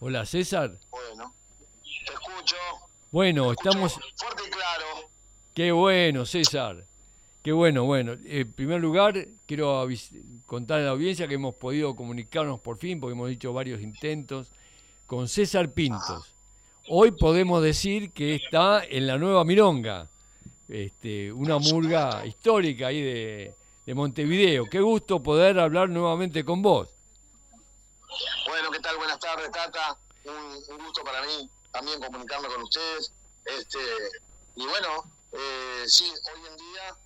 Hola, César. Bueno, te escucho. Bueno, te escucho estamos... Fuerte y claro. Qué bueno, César. Qué bueno, bueno. En primer lugar, quiero contar a la audiencia que hemos podido comunicarnos por fin, porque hemos dicho varios intentos, con César Pintos. Hoy podemos decir que está en la Nueva Milonga, este, una murga histórica ahí de, de Montevideo. Qué gusto poder hablar nuevamente con vos. Bueno, ¿qué tal? Buenas tardes, Tata. Un, un gusto para mí también comunicarme con ustedes. Este, y bueno, eh, sí, hoy en día,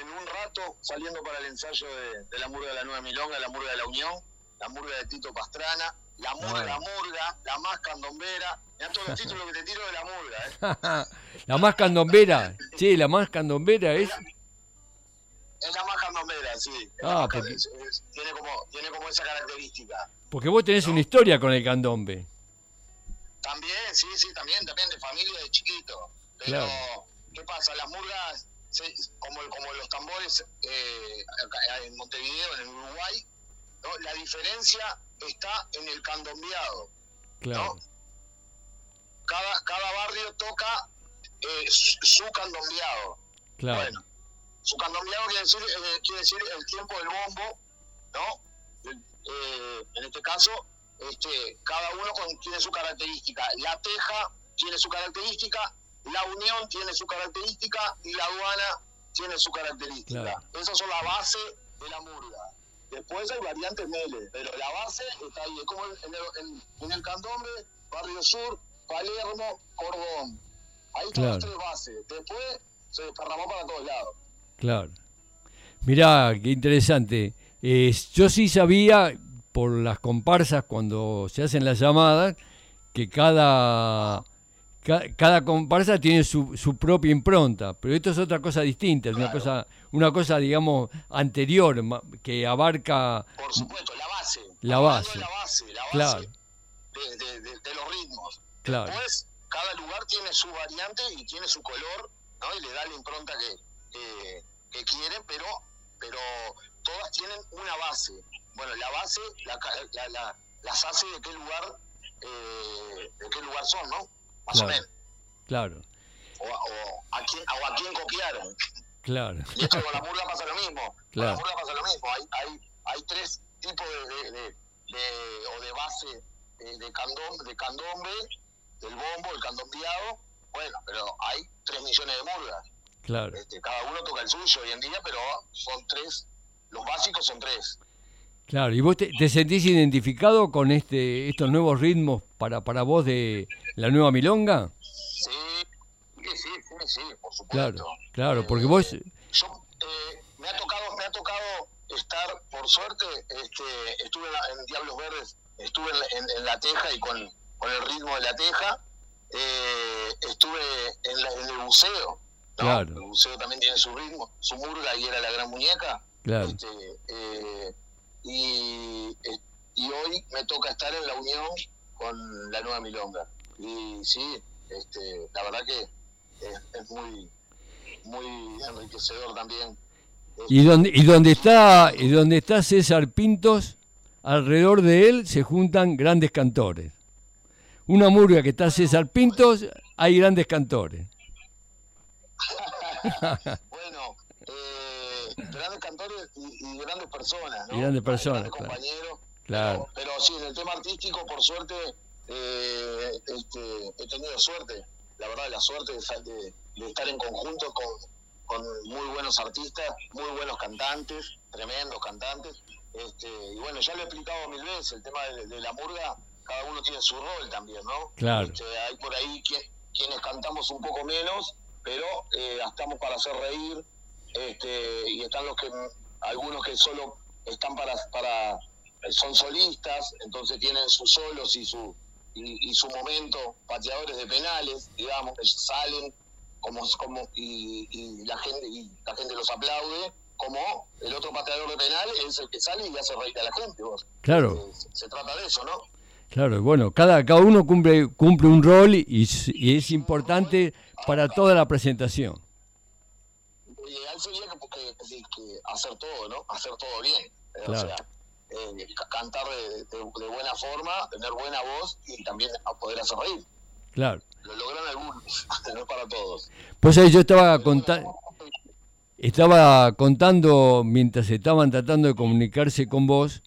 en un rato, saliendo para el ensayo de, de la murga de la Nueva Milonga, la murga de la Unión, la murga de Tito Pastrana, la murga, Ah. la murga, la más candombera. Mirá todos los títulos que te tiro de la murga, ¿eh? la más candombera, sí, la más candombera es... Es la más candombera, sí. Ah, la más porque- can- es- es- tiene, como, tiene como esa característica. Porque vos tenés una historia con el candombe. También, sí, sí, también, también de familia de chiquito. Pero, Claro. ¿qué pasa? Las murgas, como, como los tambores eh, en Montevideo, en Uruguay, ¿no? la diferencia está en el candombeado. Claro, Cada, cada barrio toca eh, su, su candombeado. claro, Bueno, su candombeado quiere decir, eh, quiere decir el tiempo del bombo, ¿no? Eh, en este caso, este, cada uno con- tiene su característica. La teja tiene su característica, la unión tiene su característica y la aduana tiene su característica. Claro. Esas son la base de la murga. Después hay variantes mele, pero la base está ahí. Es como en el, en- en el candombe, Barrio Sur, Palermo, Cordón. Ahí están Claro. las tres bases. Después se desparramó para todos lados. claro. Mirá, qué interesante. Eh, yo sí sabía por las comparsas cuando se hacen las llamadas que cada, ca- cada comparsa tiene su, su propia impronta, pero esto es otra cosa distinta, es una cosa, una cosa digamos anterior que abarca Por supuesto, la base. La base. La base, la base Claro. de, de- de- de los ritmos. Claro. Después, cada lugar tiene su variante y tiene su color, ¿no? Y le da la impronta que, que, que quieren, pero, pero todas tienen una base. Bueno, la base la, la- la- las hace de qué lugar eh, de qué lugar son, ¿no? Más Claro. o menos. claro, O, a- o a quién, o a quién copiaron. claro, Y esto con la murga pasa lo mismo. Claro. Con la murga pasa lo mismo. Hay, hay, hay tres tipos de, de, de- de- o de base de, de, candom- de candombe, del bombo, el candombeado. Bueno, pero hay tres millones de murgas. claro. Este, cada uno toca el suyo hoy en día, pero son tres. Los básicos son tres. Claro, ¿y vos te, te sentís identificado con este estos nuevos ritmos para, para vos de la nueva milonga? Sí, sí, sí, sí, por supuesto. Claro, claro, Eh, porque vos... yo eh, me ha tocado me ha tocado estar por suerte este estuve en, Diablos Verdes estuve en, la- en- en la teja y con, con el ritmo de la teja eh, estuve en, la- en el buceo ¿no? Claro. el buceo también tiene su ritmo su murga y era la gran muñeca Claro, este, eh, y, eh, y hoy me toca estar en la unión con la nueva milonga y sí este la verdad que es, es muy muy enriquecedor también y donde, y donde está y donde está César Pintos, alrededor de él se juntan grandes cantores. Una murga que está César Pintos, hay grandes cantores. bueno grandes cantores y, y grandes personas ¿no? Y grandes personas, grandes claro. compañeros Claro, pero, pero sí en el tema artístico por suerte eh, este, he tenido suerte la verdad la suerte de, de- de estar en conjunto con, con muy buenos artistas muy buenos cantantes tremendos cantantes este, y bueno ya lo he explicado mil veces el tema de, de la murga cada uno tiene su rol también no Claro. Este, hay por ahí que- quienes cantamos un poco menos pero eh, estamos para hacer reír este, y están los que algunos que solo están para para son solistas entonces tienen sus solos y su y, y su momento pateadores de penales digamos salen como como y, y la gente y la gente los aplaude como el otro pateador de penal es el que sale y hace reír a la gente vos claro, Eh, se, se trata de eso no claro. Bueno, cada, cada uno cumple, cumple un rol y es importante para toda la presentación. Ideal sería que, que- que- que hacer todo, ¿no? Hacer todo bien. Claro. O sea, eh, cantar de, buena forma, tener buena voz y también poder hacer reír. Claro. Lo logran algunos, no para todos. Pues ahí yo estaba contando... Estaba contando mientras estaban tratando de comunicarse con vos,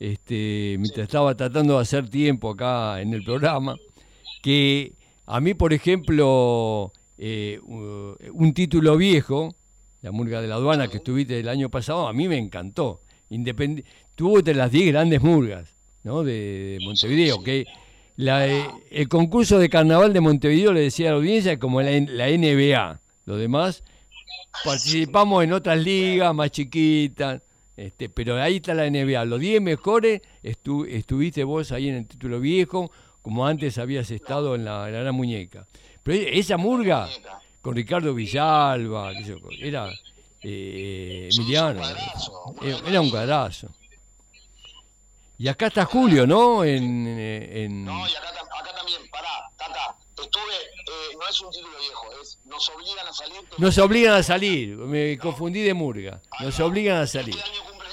este, mientras estaba tratando de hacer tiempo acá en el programa, que a mí, por ejemplo, eh, un título viejo, la murga de la aduana que estuviste el año pasado, a mí me encantó. Independ tuvo de las 10 grandes murgas ¿no? de, Montevideo, que eh, el concurso de carnaval de Montevideo, le decía a la audiencia, como la, la NBA. Lo demás, participamos en otras ligas más chiquitas, este, pero ahí está la NBA. Los 10 mejores estuviste vos ahí en el título viejo, como antes habías estado en la, Gran Muñeca. Pero esa murga, con Ricardo Villalba, era eh, Emiliano, era, un cuadrazo. Y acá está Julio, ¿no? En, en... No, y acá, acá también, pará, Tata, estuve, eh, no es un título viejo, es nos obligan a salir. Nos obligan a salir, me confundí de murga, nos obligan a salir. Este año cumple,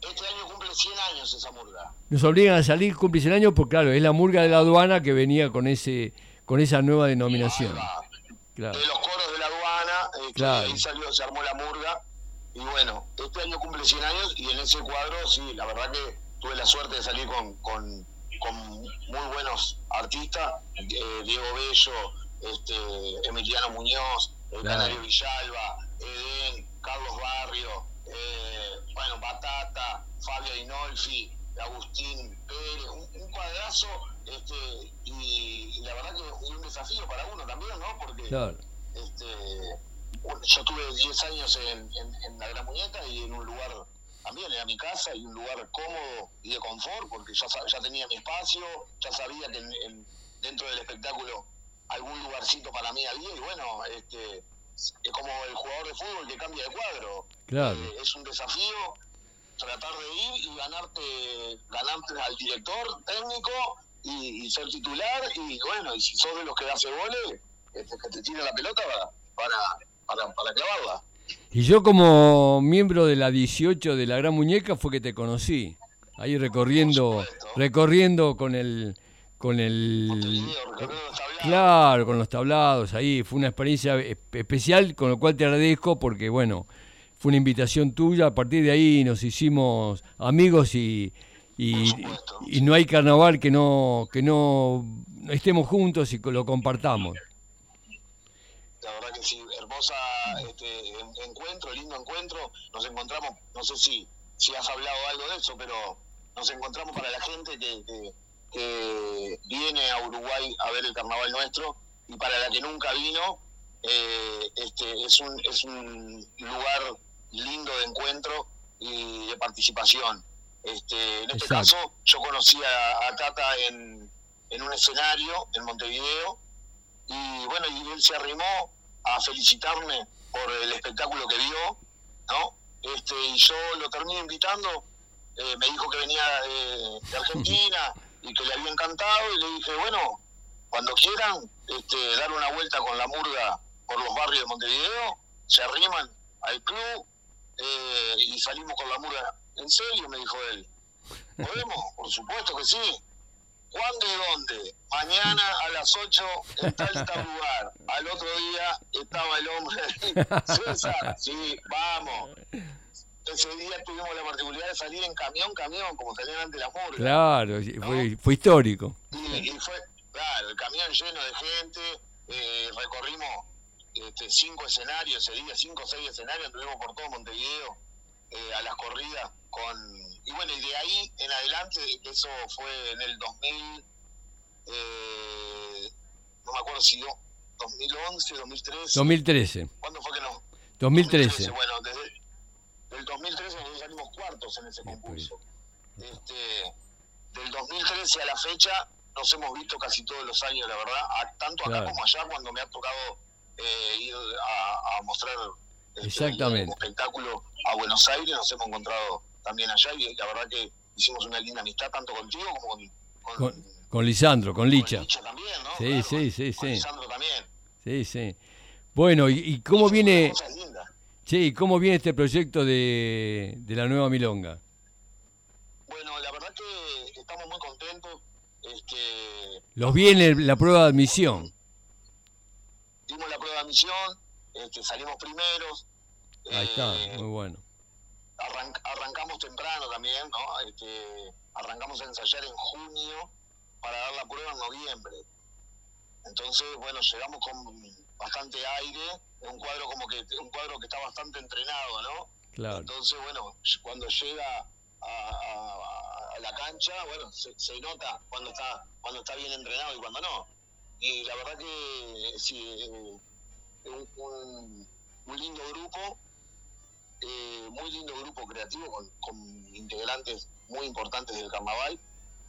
este año cumple 100 años esa murga. Nos obligan a salir, cumple 100 años, porque claro, es la murga de la aduana que venía con ese con esa nueva denominación. Claro. De los claro. ahí salió, se armó la murga. Y bueno, este año cumple 100 años y en ese cuadro, sí, la verdad que tuve la suerte de salir con, con, con muy buenos artistas, eh, Diego Bello, este, Emiliano Muñoz, el Canario Villalba, Edén, Carlos Barrio, eh, bueno, Batata, Fabio Dinolfi, Agustín Pérez, un, cuadrazo, este, y, la verdad que fue un desafío para uno también, ¿no? Porque este, yo tuve 10 años en, en, la Gran Muñeca y en un lugar también era mi casa y un lugar cómodo y de confort porque ya, ya tenía mi espacio, ya sabía que dentro del espectáculo algún lugarcito para mí había y bueno, este, es como el jugador de fútbol que cambia de cuadro. Eh, es un desafío tratar de ir y ganarte, ganarte al director técnico y, ser titular y bueno, y si sos de los que hace goles, este, que te tire la pelota para, para, para clavarla. Y yo como miembro de la 18 de la Gran Muñeca fue que te conocí, ahí recorriendo, recorriendo con el con el claro con los tablados ahí. Fue una experiencia especial con lo cual te agradezco porque bueno fue una invitación tuya. A partir de ahí nos hicimos amigos y, y, y no hay carnaval que no que no estemos juntos y lo compartamos la verdad que sí, hermosa este, encuentro, lindo encuentro. Nos encontramos, no sé si, si has hablado algo de eso, pero nos encontramos para la gente que, viene a Uruguay a ver el carnaval nuestro y para la que nunca vino, eh, este, es, un, es un lugar lindo de encuentro y de participación. Este, en este caso, yo conocí a, Tata en, en un escenario en Montevideo y bueno, y él se arrimó a felicitarme por el espectáculo que vio, ¿no? Este, y yo lo terminé invitando, eh, me dijo que venía de, Argentina y que le había encantado, y le dije, bueno, cuando quieran este, dar una vuelta con la murga por los barrios de Montevideo, se arriman al club eh, y salimos con la murga. ¿En serio? me dijo él. ¿Podemos? Por supuesto que sí. ¿Cuándo y dónde? Mañana a las 8 en tal tal lugar. Al otro día estaba el hombre César, sí, vamos. Ese día tuvimos la particularidad de salir en camión, camión, como salían antes las murgas. Claro, fue, fue, histórico. Y, fue, claro, el camión lleno de gente, eh, recorrimos este, cinco escenarios ese día, cinco o seis escenarios, estuvimos por todo Montevideo eh, a las corridas con y bueno, y de ahí en adelante, eso fue en el 2000, eh, no me acuerdo si yo, 2011, 2013. 2013. ¿Cuándo fue que no? 2013. bueno, desde el 2013 nosotros salimos cuartos en ese concurso. Este, del 2013 a la fecha nos hemos visto casi todos los años, la verdad, tanto acá como allá cuando me ha tocado eh, ir a, mostrar este, Exactamente. espectáculo a Buenos Aires, nos hemos encontrado también allá y la verdad que hicimos una linda amistad tanto contigo como con... Con, con, Lisandro, con Licha. Con Licha también, ¿no? Sí, sí, sí, con sí. Lisandro también. Sí, sí. Bueno, ¿y, cómo viene... Sí, ¿cómo viene este proyecto de, de la nueva Milonga? Bueno, la verdad que estamos muy contentos. Este, Los viene la prueba de admisión. Dimos la prueba de admisión, este, salimos primeros. Ahí está, eh, muy bueno arrancamos temprano también, ¿no? Este, arrancamos a ensayar en junio para dar la prueba en noviembre. Entonces, bueno, llegamos con bastante aire, un cuadro como que un cuadro que está bastante entrenado, ¿no? Claro. Entonces, bueno, cuando llega a, la cancha, bueno, se, nota cuando está cuando está bien entrenado y cuando no. Y la verdad que sí, eh, un, un, lindo grupo, eh, muy lindo grupo creativo con, con, integrantes muy importantes del carnaval,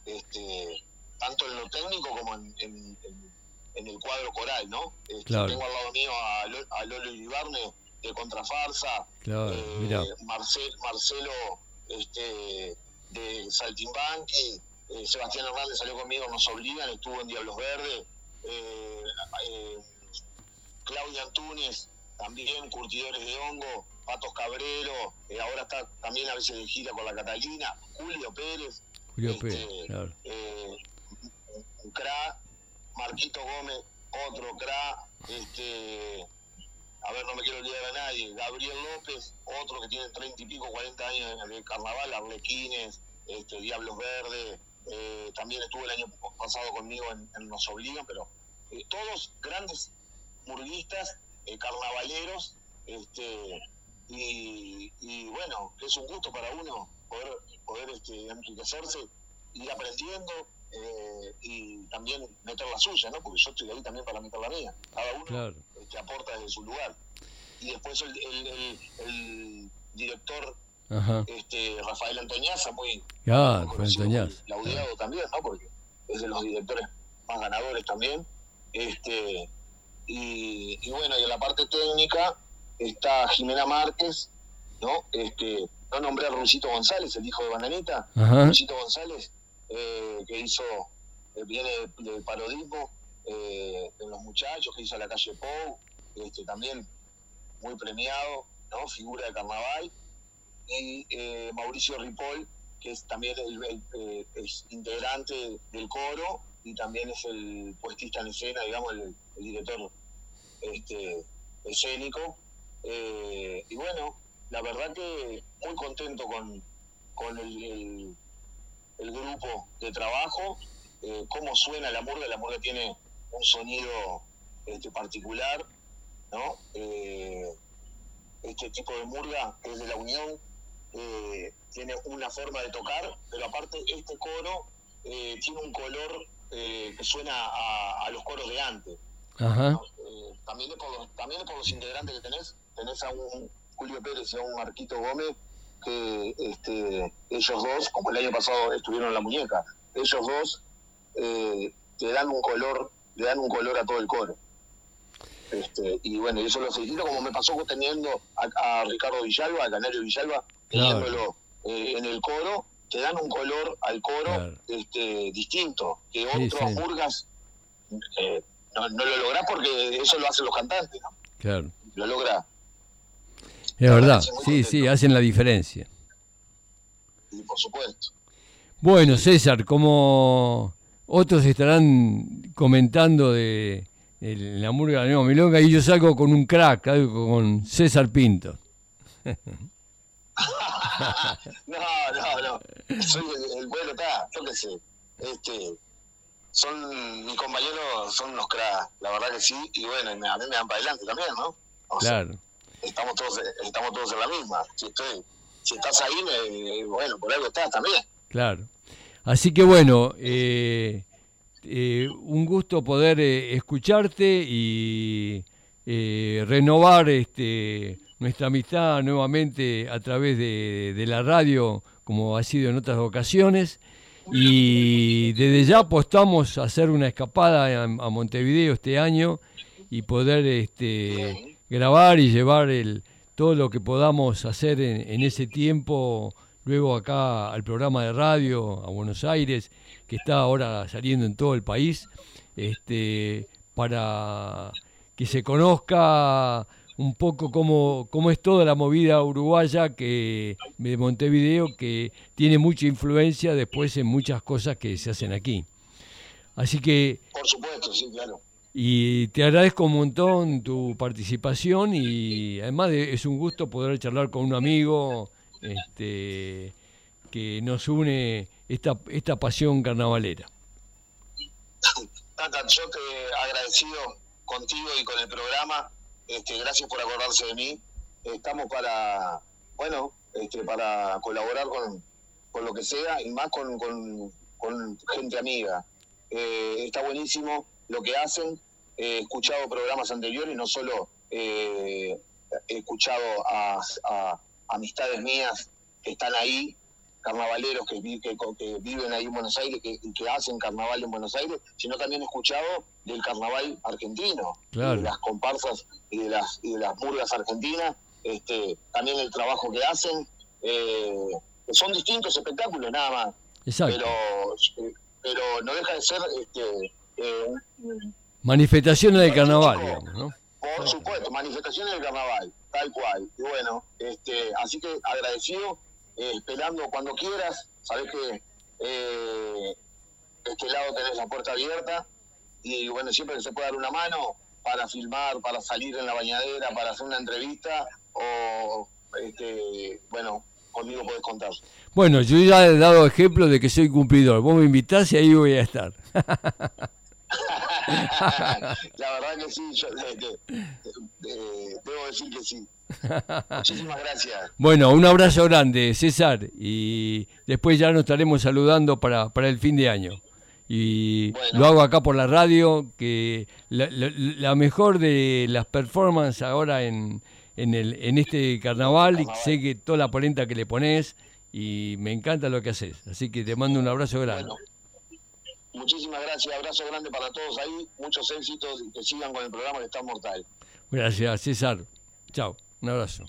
este, tanto en lo técnico como en, en, el cuadro coral, ¿no? Este, tengo al lado mío a, Lolo Iribarne de Contrafarsa, eh, Marcelo este, de Saltimbanqui, eh, Sebastián Hernández salió conmigo, nos obligan, estuvo en Diablos Verdes, eh, eh, Claudia Antunes, también curtidores de hongo, Patos Cabrero, ahora está también a veces de gira con la Catalina, Julio Pérez, Julio este, Pérez, claro. cra, Marquito Gómez, otro cra, este a ver, no me quiero olvidar a nadie, Gabriel López, otro que tiene treinta y pico, cuarenta años de carnaval, Arlequines, este, Diablos Verdes, eh, también estuvo el año pasado conmigo en, Nos Obligan, pero eh, todos grandes murguistas, eh, carnavaleros, este, y, y, bueno, es un gusto para uno poder, poder este, enriquecerse, ir aprendiendo, eh, y también meter la suya, ¿no? Porque yo estoy ahí también para meter la mía. Cada uno este, aporta desde su lugar. Y después el, el, director este Rafael Antoñaza, muy, ah, laudeado también, ¿no? Porque es de los directores más ganadores también. Este y, y bueno, y en la parte técnica está Jimena Márquez, ¿no? Este, no nombré a Rusito González, el hijo de Bananita. Rusito González eh, que hizo, eh, viene del parodismo eh, de los muchachos, que hizo la calle Pou, este, también muy premiado, ¿no? figura de carnaval, y Mauricio Ripoll, que es también el, es integrante del coro y también es el puestista en escena, digamos, el, director este, escénico. Y bueno, la verdad que muy contento con, con el, el grupo de trabajo, eh, cómo suena la murga, la murga tiene un sonido este, particular, ¿no? Eh, este tipo de murga es de la Unión, eh, tiene una forma de tocar, pero aparte este coro tiene un color que suena a, los coros de antes. también, por los, también por los integrantes que tenés, tenés a un Julio Pérez y a un Marquito Gómez, que este, ellos dos, como el año pasado estuvieron en la muñeca, ellos dos eh, te dan un color, le dan un color a todo el coro. Este, y bueno, eso lo felicito como me pasó teniendo a, Ricardo Villalba, a Canario Villalba, teniéndolo eh, en el coro, te dan un color al coro este, distinto, que otros burgas eh, no, lo lográs porque eso lo hacen los cantantes, ¿no? Claro. Lo logra es verdad, sí, sí, hacen la diferencia. Y por supuesto. Bueno, César, como otros estarán comentando de, la murga de la Nueva Milonga, y yo salgo con un crack, algo con César Pinto. no, no, no. Soy el, bueno, está, yo qué sé. Este, son mis compañeros, son unos cracks, la verdad que sí, y bueno, a mí me dan para adelante también, ¿no? claro estamos todos, estamos todos en la misma. Si, estoy, si estás ahí, bueno, por algo estás también. Claro. Así que bueno, eh, eh, un gusto poder eh, escucharte y renovar este, nuestra amistad nuevamente a través de, la radio, como ha sido en otras ocasiones. Y desde ya apostamos a hacer una escapada a, a Montevideo este año y poder este, grabar y llevar el, todo lo que podamos hacer en, ese tiempo, luego acá al programa de radio, a Buenos Aires, que está ahora saliendo en todo el país, este, para que se conozca un poco cómo, cómo es toda la movida uruguaya que de Montevideo, que tiene mucha influencia después en muchas cosas que se hacen aquí. Así que... Por supuesto, sí, claro. Y te agradezco un montón tu participación y además es un gusto poder charlar con un amigo este, que nos une esta, esta pasión carnavalera. Tata, yo te agradecido contigo y con el programa. Este, gracias por acordarse de mí. Estamos para, bueno, este, para colaborar con, con lo que sea y más con, con, gente amiga. Eh, está buenísimo lo que hacen. He escuchado programas anteriores, no solo eh, he escuchado a, amistades mías que están ahí, carnavaleros que, que, viven ahí en Buenos Aires y que, hacen carnaval en Buenos Aires, sino también he escuchado del carnaval argentino, de las comparsas y de las, y de las murgas argentinas, este, también el trabajo que hacen. Eh, son distintos espectáculos nada más. Pero, pero no deja de ser este, eh, manifestaciones del carnaval, digamos, ¿no? Por supuesto, manifestaciones del carnaval, tal cual. Y bueno, este, así que agradecido, eh, esperando cuando quieras, sabes que eh, este lado tenés la puerta abierta y bueno, siempre que se puede dar una mano para filmar, para salir en la bañadera, para hacer una entrevista o este, bueno, conmigo podés contar. Bueno, yo ya he dado ejemplo de que soy cumplidor. Vos me invitás y ahí voy a estar. La verdad que sí, yo debo decir que sí. Muchísimas gracias. Bueno, un abrazo grande, César, y después ya nos estaremos saludando para, para el fin de año. Y lo hago acá por la radio, que la, la mejor de las performances ahora en, en, el, en este carnaval, y sé que toda la polenta que le pones y me encanta lo que haces. Así que te mando un abrazo grande. Muchísimas gracias, abrazo grande para todos ahí, muchos éxitos y que sigan con el programa que está mortal. Gracias, César. Chao, un abrazo.